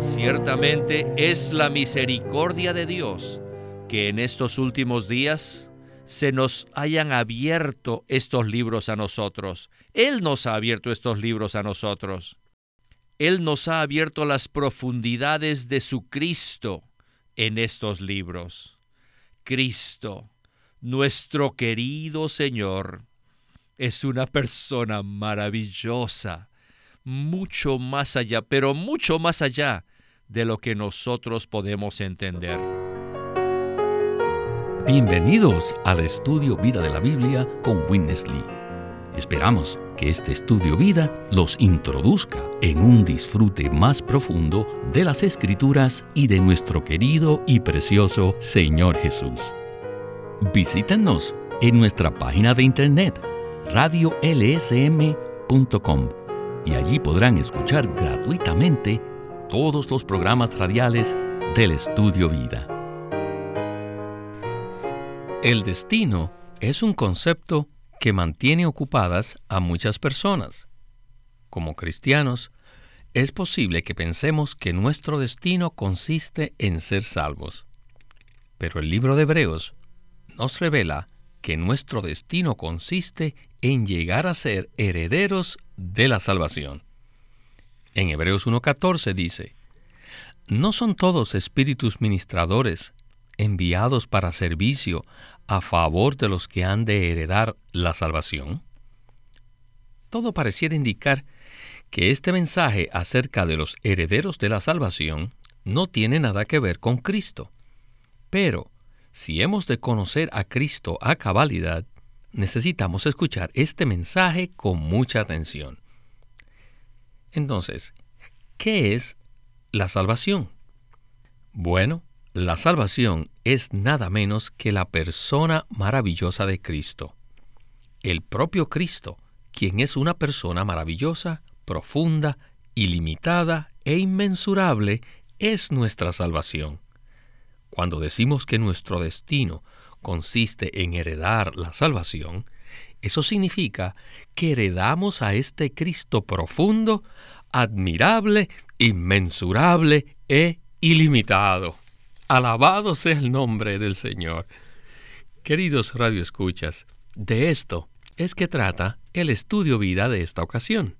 Ciertamente es la misericordia de Dios que en estos últimos días se nos hayan abierto estos libros a nosotros. Él nos ha abierto estos libros a nosotros. Él nos ha abierto las profundidades de su Cristo en estos libros. Cristo, nuestro querido Señor, es una persona maravillosa, mucho más allá, pero mucho más allá de lo que nosotros podemos entender. Bienvenidos al estudio Vida de la Biblia con Witness Lee. Esperamos que este estudio vida los introduzca en un disfrute más profundo de las escrituras y de nuestro querido y precioso Señor Jesús. Visítenos en nuestra página de internet radiolsm.com y allí podrán escuchar gratuitamente todos los programas radiales del Estudio Vida. El destino es un concepto que mantiene ocupadas a muchas personas. Como cristianos, es posible que pensemos que nuestro destino consiste en ser salvos. Pero el libro de Hebreos nos revela que nuestro destino consiste en llegar a ser herederos de la salvación. En Hebreos 1.14 dice, ¿no son todos espíritus ministradores enviados para servicio a favor de los que han de heredar la salvación? Todo pareciera indicar que este mensaje acerca de los herederos de la salvación no tiene nada que ver con Cristo. Pero, si hemos de conocer a Cristo a cabalidad, necesitamos escuchar este mensaje con mucha atención. Entonces, ¿qué es la salvación? Bueno, la salvación es nada menos que la persona maravillosa de Cristo. El propio Cristo, quien es una persona maravillosa, profunda, ilimitada e inmensurable, es nuestra salvación. Cuando decimos que nuestro destino consiste en heredar la salvación, eso significa que heredamos a este Cristo profundo, admirable, inmensurable e ilimitado. Alabado sea el nombre del Señor. Queridos radioescuchas, de esto es que trata el estudio vida de esta ocasión.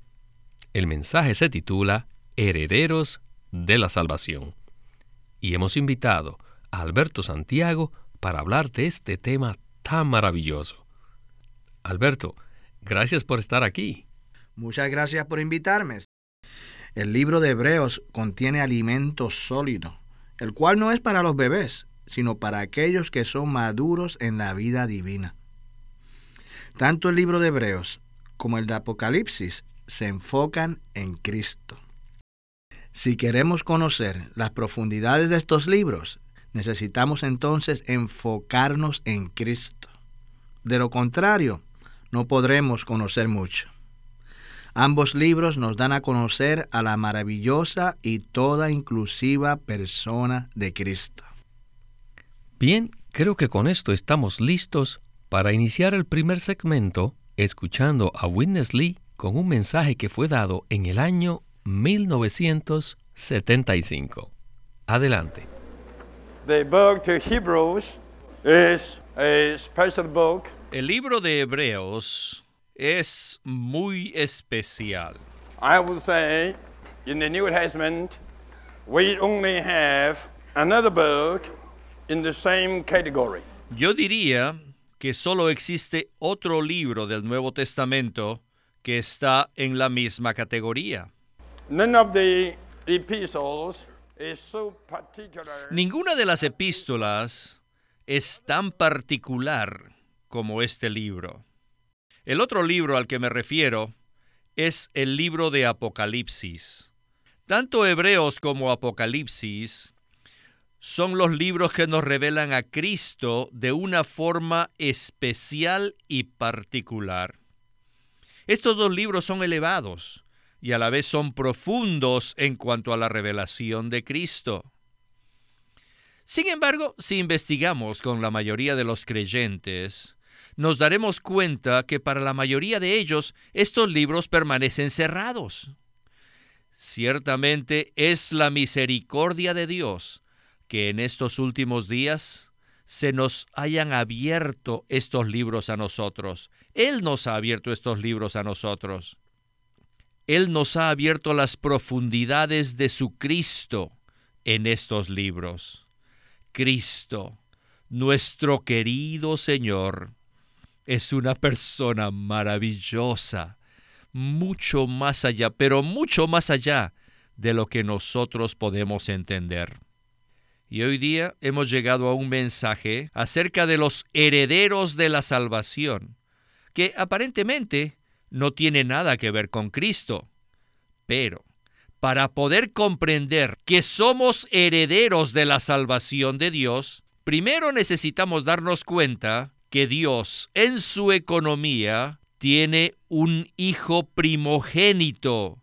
El mensaje se titula Herederos de la Salvación. Y hemos invitado a Alberto Santiago para hablar de este tema tan maravilloso. Alberto, gracias por estar aquí. Muchas gracias por invitarme. El libro de Hebreos contiene alimento sólido, el cual no es para los bebés, sino para aquellos que son maduros en la vida divina. Tanto el libro de Hebreos como el de Apocalipsis se enfocan en Cristo. Si queremos conocer las profundidades de estos libros, necesitamos entonces enfocarnos en Cristo. De lo contrario, no podremos conocer mucho. Ambos libros nos dan a conocer a la maravillosa y toda inclusiva persona de Cristo. Bien, creo que con esto estamos listos para iniciar el primer segmento escuchando a Witness Lee con un mensaje que fue dado en el año 1975. Adelante. The book to Hebrews is a special book el libro de Hebreos es muy especial. I would say in the New Testament we only have another book in the same category. Yo diría que solo existe otro libro del Nuevo Testamento que está en la misma categoría. None of the epistles is so particular. Ninguna de las epístolas es tan particular como este libro. El otro libro al que me refiero es el libro de Apocalipsis. Tanto Hebreos como Apocalipsis son los libros que nos revelan a Cristo de una forma especial y particular. Estos dos libros son elevados y a la vez son profundos en cuanto a la revelación de Cristo. Sin embargo, si investigamos con la mayoría de los creyentes, nos daremos cuenta que para la mayoría de ellos estos libros permanecen cerrados. Ciertamente es la misericordia de Dios que en estos últimos días se nos hayan abierto estos libros a nosotros. Él nos ha abierto estos libros a nosotros. Él nos ha abierto las profundidades de su Cristo en estos libros. Cristo, nuestro querido Señor, es una persona maravillosa mucho más allá, pero mucho más allá de lo que nosotros podemos entender. Y hoy día hemos llegado a un mensaje acerca de los herederos de la salvación, que aparentemente no tiene nada que ver con Cristo. Pero para poder comprender que somos herederos de la salvación de Dios, primero necesitamos darnos cuenta que Dios en su economía tiene un hijo primogénito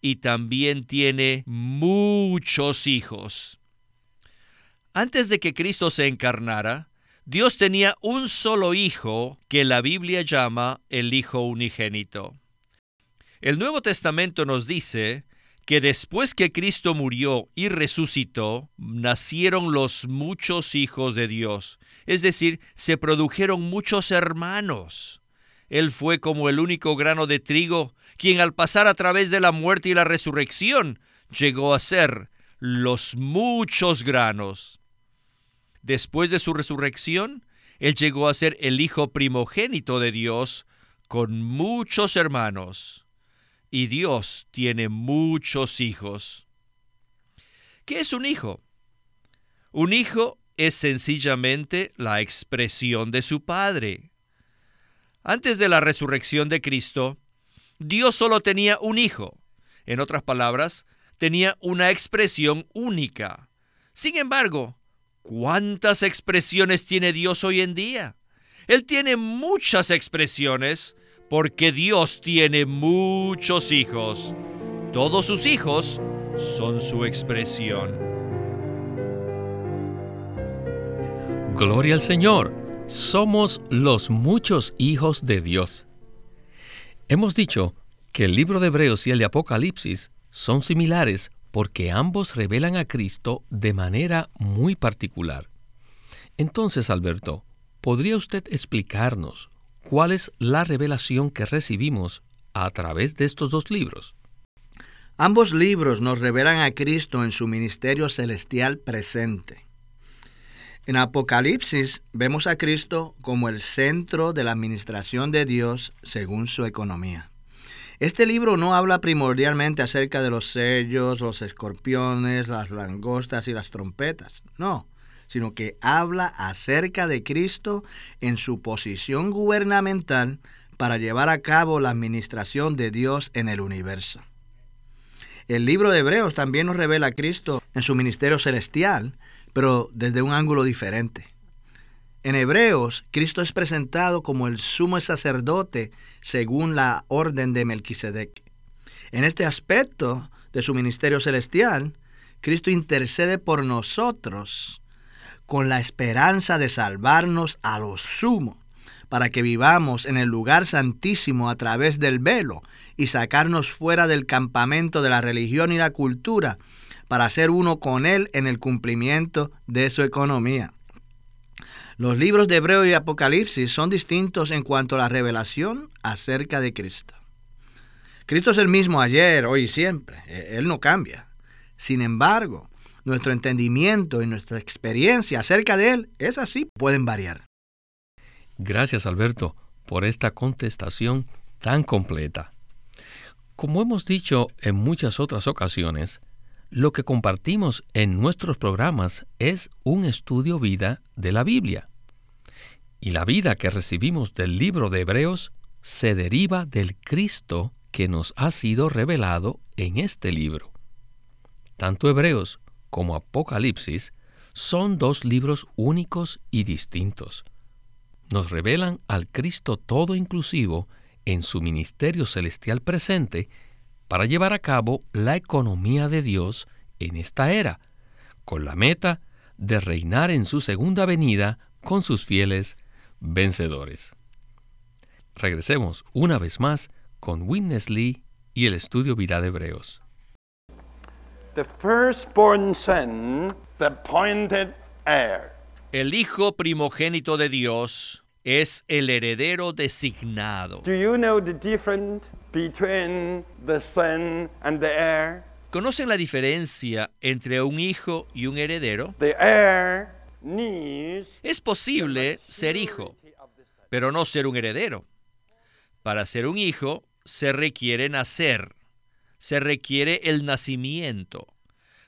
y también tiene muchos hijos. Antes de que Cristo se encarnara, Dios tenía un solo hijo que la Biblia llama el Hijo unigénito. El Nuevo Testamento nos dice que después que Cristo murió y resucitó, nacieron los muchos hijos de Dios, es decir, se produjeron muchos hermanos. Él fue como el único grano de trigo, quien al pasar a través de la muerte y la resurrección llegó a ser los muchos granos. Después de su resurrección, Él llegó a ser el Hijo primogénito de Dios con muchos hermanos. Y Dios tiene muchos hijos. ¿Qué es un hijo? Un hijo es sencillamente la expresión de su padre. Antes de la resurrección de Cristo, Dios solo tenía un hijo. En otras palabras, tenía una expresión única. Sin embargo, ¿cuántas expresiones tiene Dios hoy en día? Él tiene muchas expresiones porque Dios tiene muchos hijos. Todos sus hijos son su expresión. Gloria al Señor somos los muchos hijos de Dios. Hemos dicho que el libro de Hebreos y el de Apocalipsis son similares porque ambos revelan a Cristo de manera muy particular. Entonces, Alberto, ¿podría usted explicarnos cuál es la revelación que recibimos a través de estos dos libros? Ambos libros nos revelan a Cristo en su ministerio celestial presente. En Apocalipsis vemos a Cristo como el centro de la administración de Dios según su economía. Este libro no habla primordialmente acerca de los sellos, los escorpiones, las langostas y las trompetas, no, sino que habla acerca de Cristo en su posición gubernamental para llevar a cabo la administración de Dios en el universo. El libro de Hebreos también nos revela a Cristo en su ministerio celestial, pero desde un ángulo diferente. En Hebreos, Cristo es presentado como el sumo sacerdote según la orden de Melquisedec. En este aspecto de su ministerio celestial, Cristo intercede por nosotros con la esperanza de salvarnos a lo sumo, para que vivamos en el lugar santísimo a través del velo y sacarnos fuera del campamento de la religión y la cultura para ser uno con Él en el cumplimiento de su economía. Los libros de Hebreo y Apocalipsis son distintos en cuanto a la revelación acerca de Cristo. Cristo es el mismo ayer, hoy y siempre. E, Él no cambia. Sin embargo, nuestro entendimiento y nuestra experiencia acerca de Él es así, pueden variar. Gracias, Alberto, por esta contestación tan completa. Como hemos dicho en muchas otras ocasiones, lo que compartimos en nuestros programas es un estudio vida de la Biblia. Y la vida que recibimos del libro de Hebreos se deriva del Cristo que nos ha sido revelado en este libro. Tanto Hebreos como Apocalipsis son dos libros únicos y distintos. Nos revelan al Cristo todo inclusivo en su ministerio celestial presente para llevar a cabo la economía de Dios en esta era, con la meta de reinar en su segunda venida con sus fieles vencedores. Regresemos una vez más con Witness Lee y el estudio Vida de Hebreos. The firstborn son, the appointed heir. El Hijo primogénito de Dios es el heredero designado. Do you know the difference between the son and the heir? ¿Conocen la diferencia entre un hijo y un heredero? The heir needs Es posible ser hijo, pero no ser un heredero. Para ser un hijo se requiere nacer, se requiere el nacimiento.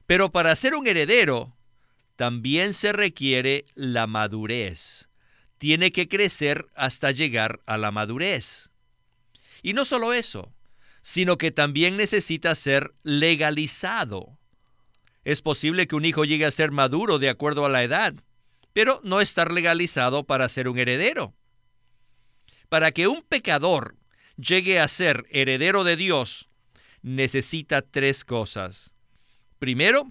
Pero para ser un heredero también se requiere la madurez. Tiene que crecer hasta llegar a la madurez. Y no solo eso, sino que también necesita ser legalizado. Es posible que un hijo llegue a ser maduro de acuerdo a la edad, pero no estar legalizado para ser un heredero. Para que un pecador llegue a ser heredero de Dios, necesita tres cosas. Primero,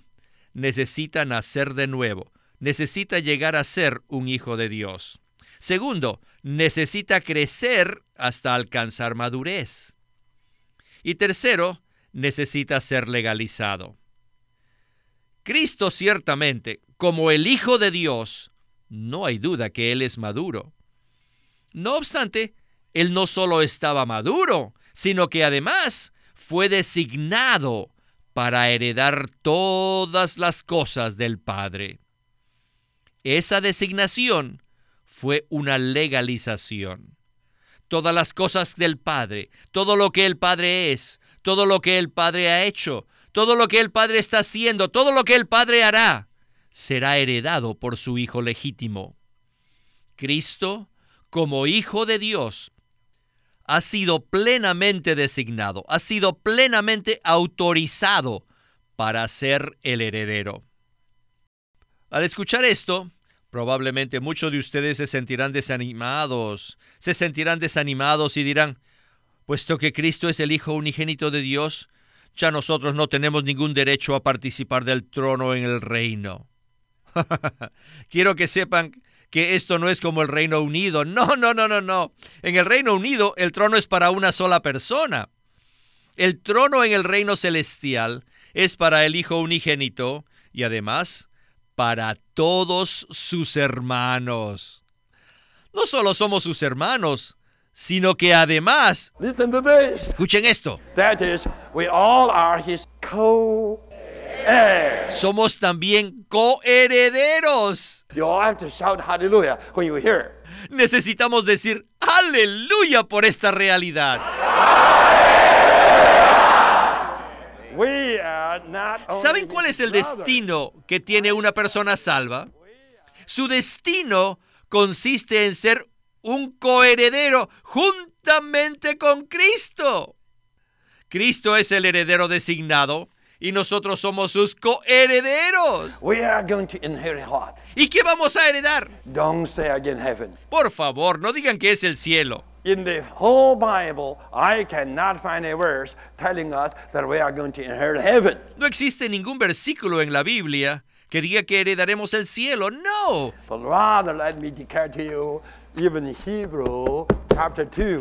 necesita nacer de nuevo, necesita llegar a ser un hijo de Dios. Segundo, necesita crecer hasta alcanzar madurez. Y tercero, necesita ser legalizado. Cristo ciertamente, como el Hijo de Dios, no hay duda que Él es maduro. No obstante, Él no solo estaba maduro, sino que además fue designado para heredar todas las cosas del Padre. Esa designación fue una legalización. Todas las cosas del Padre, todo lo que el Padre es, todo lo que el Padre ha hecho, todo lo que el Padre está haciendo, todo lo que el Padre hará, será heredado por su Hijo legítimo. Cristo, como Hijo de Dios, ha sido plenamente designado, ha sido plenamente autorizado para ser el heredero. Al escuchar esto, probablemente muchos de ustedes se sentirán desanimados, se sentirán desanimados y dirán, puesto que Cristo es el Hijo unigénito de Dios, ya nosotros no tenemos ningún derecho a participar del trono en el reino. Quiero que sepan que esto no es como el Reino Unido. No, no, no, no, no. En el Reino Unido el trono es para una sola persona. El trono en el reino celestial es para el Hijo unigénito y además para todos sus hermanos. No solo somos sus hermanos, sino que además, escuchen esto, That is, we all are his somos también coherederos. You all have to shout hallelujah when you hear it. Necesitamos decir aleluya por esta realidad. We are not only ¿Saben cuál es el destino que tiene una persona salva? Su destino consiste en ser un coheredero juntamente con Cristo. Cristo es el heredero designado y nosotros somos sus coherederos. We are going to inherit what? ¿Y qué vamos a heredar? Don't say again heaven. Por favor, no digan que es el cielo. In the whole Bible, I cannot find a verse telling us that we are going to inherit heaven. No existe ningún versículo en la Biblia que diga que heredaremos el cielo. No. But rather, let me declare to you, even Hebrew chapter 2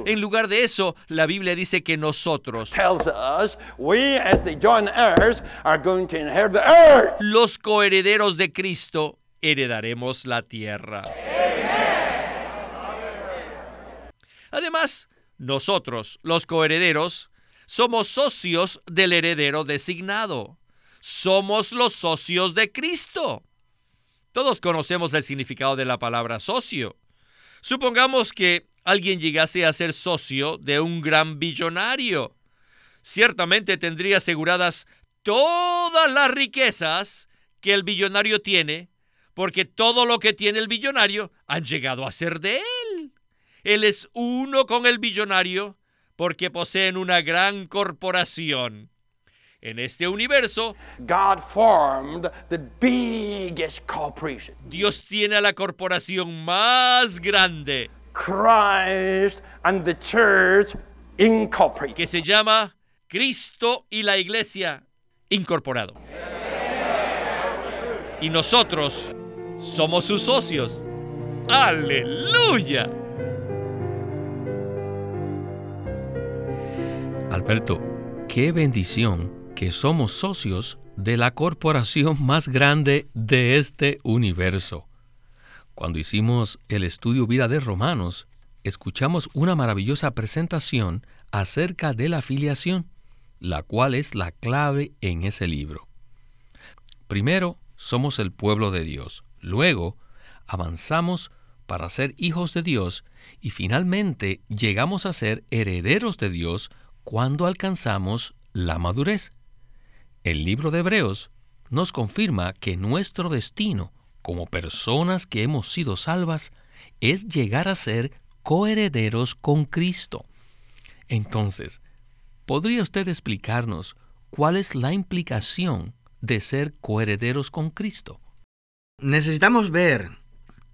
En lugar de eso, la Biblia dice que nosotros, los coherederos de Cristo, heredaremos la tierra. Además, nosotros, los coherederos, somos socios del heredero designado. Somos los socios de Cristo. Todos conocemos el significado de la palabra socio. Supongamos que alguien llegase a ser socio de un gran billonario. Ciertamente tendría aseguradas todas las riquezas que el billonario tiene, porque todo lo que tiene el billonario han llegado a ser de él. Él es uno con el billonario porque poseen una gran corporación. En este universo, God formed the biggest corporation. Dios tiene a la corporación más grande, Christ and the church incorporated. que se llama Cristo y la Iglesia incorporado. Y nosotros somos sus socios. Aleluya. Alberto, qué bendición que somos socios de la corporación más grande de este universo. Cuando hicimos el estudio vida de Romanos, escuchamos una maravillosa presentación acerca de la filiación, la cual es la clave en ese libro. Primero, somos el pueblo de Dios. Luego, avanzamos para ser hijos de Dios y finalmente llegamos a ser herederos de Dios cuando alcanzamos la madurez. El libro de Hebreos nos confirma que nuestro destino como personas que hemos sido salvas es llegar a ser coherederos con Cristo. Entonces, ¿podría usted explicarnos cuál es la implicación de ser coherederos con Cristo? Necesitamos ver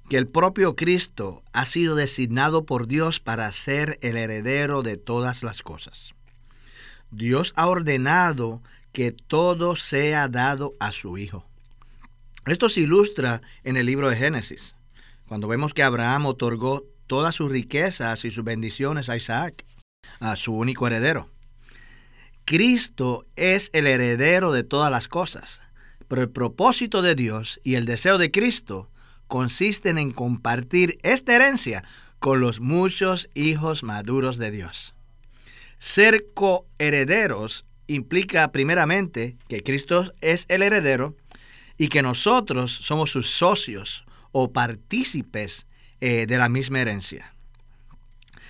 que el propio Cristo ha sido designado por Dios para ser el heredero de todas las cosas. Dios ha ordenado que todo sea dado a su Hijo. Esto se ilustra en el libro de Génesis, cuando vemos que Abraham otorgó todas sus riquezas y sus bendiciones a Isaac, a su único heredero. Cristo es el heredero de todas las cosas, pero el propósito de Dios y el deseo de Cristo consisten en compartir esta herencia con los muchos hijos maduros de Dios. Ser coherederos implica primeramente que Cristo es el heredero y que nosotros somos sus socios o partícipes eh, de la misma herencia.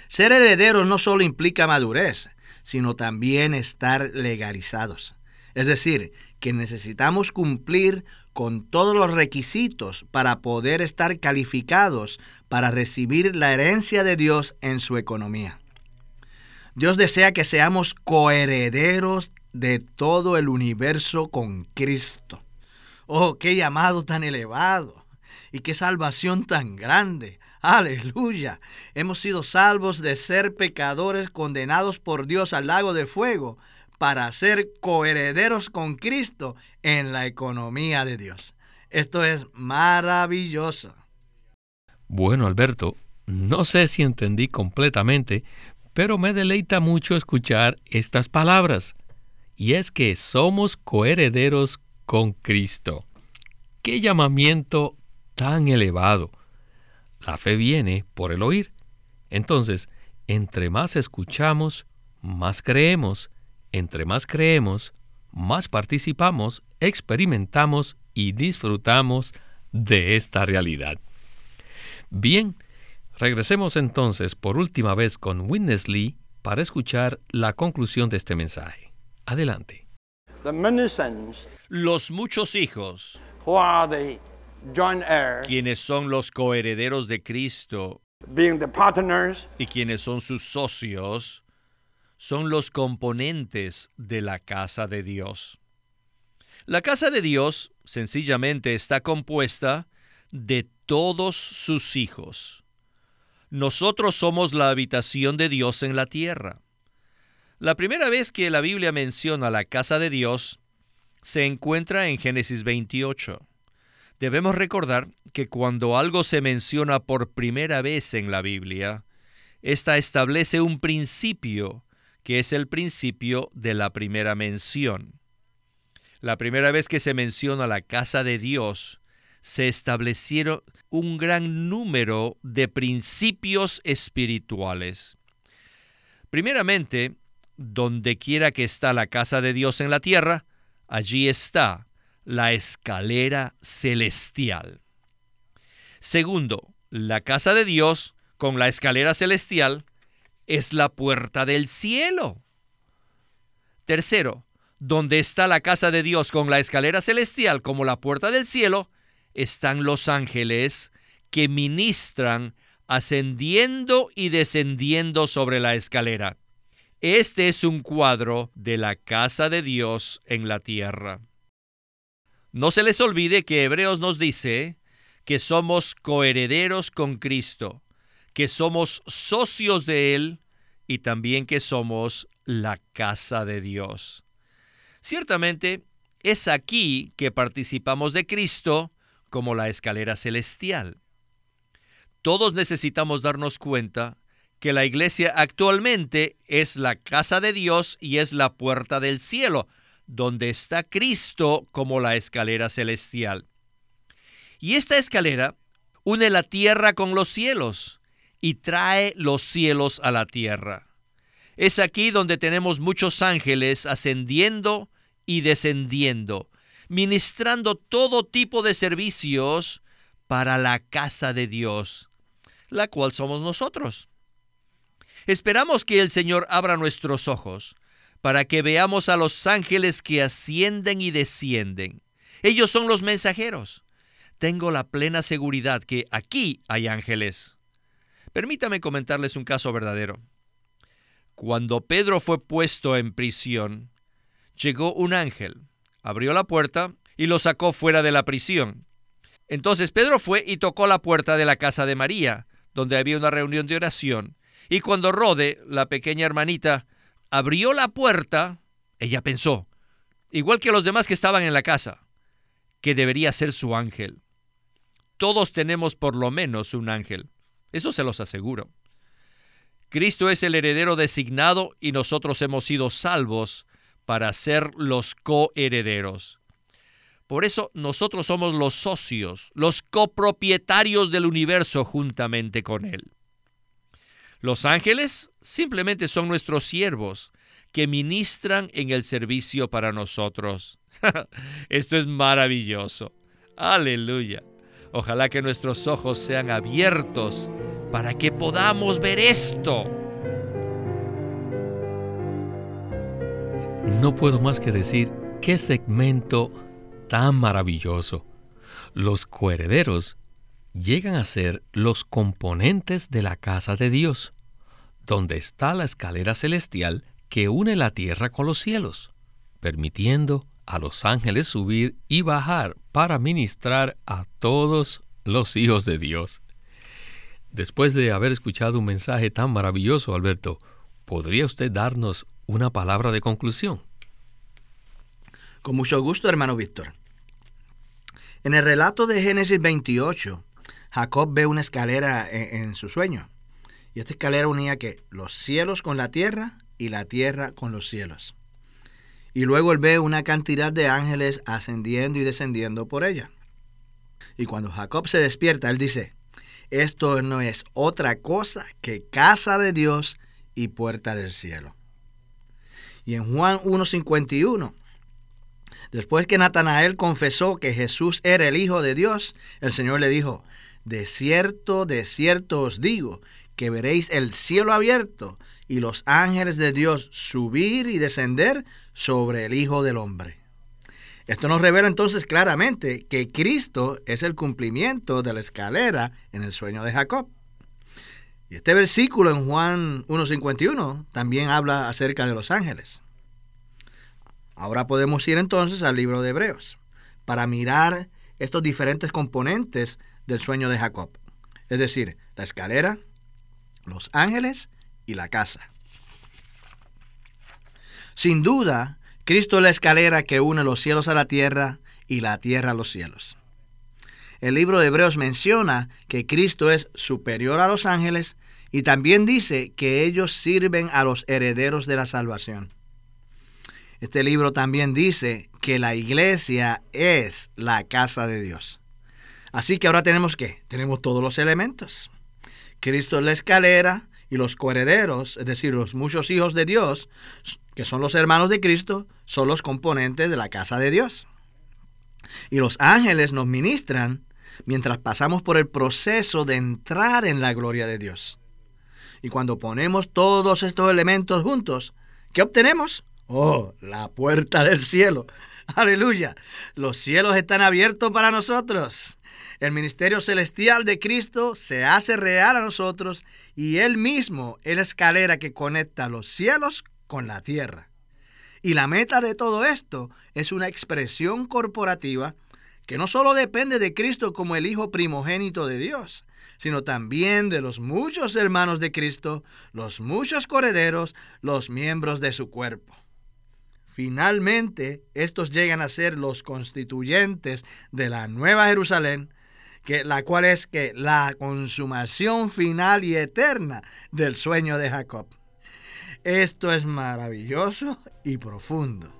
Ser herederos no solo implica madurez, sino también estar legalizados. Es decir, que necesitamos cumplir con todos los requisitos para poder estar calificados para recibir la herencia de Dios en su economía. Dios desea que seamos coherederos de todo el universo con Cristo. Oh, qué llamado tan elevado y qué salvación tan grande. Aleluya. Hemos sido salvos de ser pecadores condenados por Dios al lago de fuego para ser coherederos con Cristo en la economía de Dios. Esto es maravilloso. Bueno, Alberto, no sé si entendí completamente, pero me deleita mucho escuchar estas palabras. Y es que somos coherederos con Cristo. ¡Qué llamamiento tan elevado! La fe viene por el oír. Entonces, entre más escuchamos, más creemos entre más creemos, más participamos, experimentamos y disfrutamos de esta realidad. Bien, regresemos entonces por última vez con Witness Lee para escuchar la conclusión de este mensaje. Adelante. Los muchos hijos, quienes son los coherederos de Cristo. Y quienes son sus socios, son los componentes de la casa de Dios. La casa de Dios sencillamente está compuesta de todos sus hijos. Nosotros somos la habitación de Dios en la tierra. La primera vez que la Biblia menciona la casa de Dios se encuentra en Génesis 28. Debemos recordar que cuando algo se menciona por primera vez en la Biblia, ésta establece un principio que es el principio de la primera mención. La primera vez que se menciona la casa de Dios, se establecieron un gran número de principios espirituales. Primeramente, donde quiera que está la casa de Dios en la tierra, allí está la escalera celestial. Segundo, la casa de Dios con la escalera celestial es la puerta del cielo. Tercero, donde está la casa de Dios con la escalera celestial como la puerta del cielo, están los ángeles que ministran ascendiendo y descendiendo sobre la escalera. Este es un cuadro de la casa de Dios en la tierra. No se les olvide que Hebreos nos dice que somos coherederos con Cristo que somos socios de Él y también que somos la casa de Dios. Ciertamente, es aquí que participamos de Cristo como la escalera celestial. Todos necesitamos darnos cuenta que la iglesia actualmente es la casa de Dios y es la puerta del cielo, donde está Cristo como la escalera celestial. Y esta escalera une la tierra con los cielos y trae los cielos a la tierra. Es aquí donde tenemos muchos ángeles ascendiendo y descendiendo, ministrando todo tipo de servicios para la casa de Dios, la cual somos nosotros. Esperamos que el Señor abra nuestros ojos para que veamos a los ángeles que ascienden y descienden. Ellos son los mensajeros. Tengo la plena seguridad que aquí hay ángeles. Permítame comentarles un caso verdadero. Cuando Pedro fue puesto en prisión, llegó un ángel, abrió la puerta y lo sacó fuera de la prisión. Entonces Pedro fue y tocó la puerta de la casa de María, donde había una reunión de oración, y cuando Rode, la pequeña hermanita, abrió la puerta, ella pensó, igual que los demás que estaban en la casa, que debería ser su ángel. Todos tenemos por lo menos un ángel, eso se los aseguro. Cristo es el heredero designado y nosotros hemos sido salvos para ser los coherederos. Por eso nosotros somos los socios, los copropietarios del universo juntamente con Él. Los ángeles simplemente son nuestros siervos que ministran en el servicio para nosotros. Esto es maravilloso. Aleluya. Ojalá que nuestros ojos sean abiertos para que podamos ver esto. No puedo más que decir qué segmento tan maravilloso. Los coherederos llegan a ser los componentes de la casa de Dios, donde está la escalera celestial que une la tierra con los cielos, permitiendo a los ángeles subir y bajar para ministrar a todos los hijos de Dios. Después de haber escuchado un mensaje tan maravilloso, Alberto, ¿podría usted darnos una palabra de conclusión? Con mucho gusto, hermano Víctor. En el relato de Génesis 28, Jacob ve una escalera en, su sueño. Y esta escalera unía que los cielos con la tierra y la tierra con los cielos. Y luego él ve una cantidad de ángeles ascendiendo y descendiendo por ella. Y cuando Jacob se despierta, él dice, esto no es otra cosa que casa de Dios y puerta del cielo. Y en Juan 1.51, después que Natanael confesó que Jesús era el Hijo de Dios, el Señor le dijo, de cierto, de cierto os digo, que veréis el cielo abierto y los ángeles de Dios subir y descender sobre el Hijo del Hombre. Esto nos revela entonces claramente que Cristo es el cumplimiento de la escalera en el sueño de Jacob. Y este versículo en Juan 1.51 también habla acerca de los ángeles. Ahora podemos ir entonces al libro de Hebreos para mirar estos diferentes componentes del sueño de Jacob. Es decir, la escalera, los ángeles y la casa. Sin duda, Cristo es la escalera que une los cielos a la tierra y la tierra a los cielos. El libro de Hebreos menciona que Cristo es superior a los ángeles y también dice que ellos sirven a los herederos de la salvación. Este libro también dice que la iglesia es la casa de Dios. Así que ahora tenemos que, tenemos todos los elementos. Cristo es la escalera y los coherederos, es decir, los muchos hijos de Dios, que son los hermanos de Cristo, son los componentes de la casa de Dios. Y los ángeles nos ministran mientras pasamos por el proceso de entrar en la gloria de Dios. Y cuando ponemos todos estos elementos juntos, ¿qué obtenemos? Oh, la puerta del cielo. Aleluya. Los cielos están abiertos para nosotros. El ministerio celestial de Cristo se hace real a nosotros y Él mismo es la escalera que conecta los cielos con la tierra. Y la meta de todo esto es una expresión corporativa que no solo depende de Cristo como el Hijo primogénito de Dios, sino también de los muchos hermanos de Cristo, los muchos correderos, los miembros de su cuerpo. Finalmente, estos llegan a ser los constituyentes de la Nueva Jerusalén, que, la cual es que la consumación final y eterna del sueño de Jacob. Esto es maravilloso y profundo.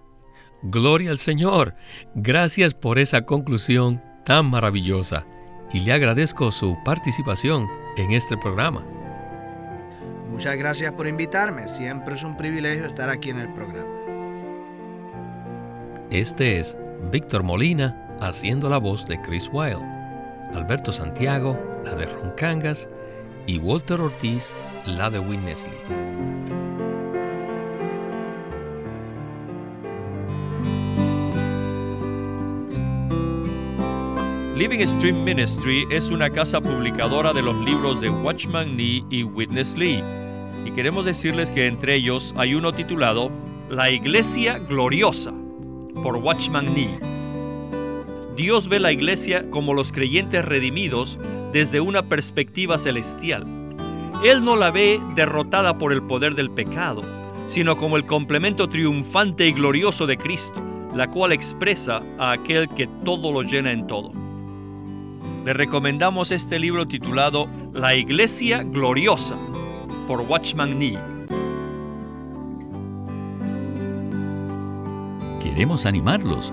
Gloria al Señor. Gracias por esa conclusión tan maravillosa y le agradezco su participación en este programa. Muchas gracias por invitarme. Siempre es un privilegio estar aquí en el programa. Este es Víctor Molina haciendo la voz de Chris Wilde, Alberto Santiago, la de Ron Cangas y Walter Ortiz, la de Witness Living Stream Ministry es una casa publicadora de los libros de Watchman Nee y Witness Lee. Y queremos decirles que entre ellos hay uno titulado La Iglesia Gloriosa por Watchman Nee. Dios ve la iglesia como los creyentes redimidos desde una perspectiva celestial. Él no la ve derrotada por el poder del pecado, sino como el complemento triunfante y glorioso de Cristo, la cual expresa a aquel que todo lo llena en todo le recomendamos este libro titulado La Iglesia Gloriosa por Watchman Nee. Queremos animarlos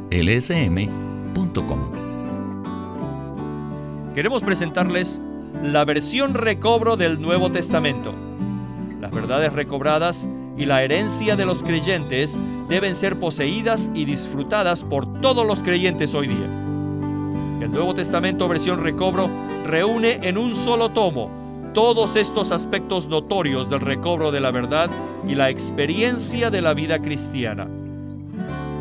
libroslsm.com. Queremos presentarles la versión recobro del Nuevo Testamento. Las verdades recobradas y la herencia de los creyentes deben ser poseídas y disfrutadas por todos los creyentes hoy día. El Nuevo Testamento versión recobro reúne en un solo tomo todos estos aspectos notorios del recobro de la verdad y la experiencia de la vida cristiana.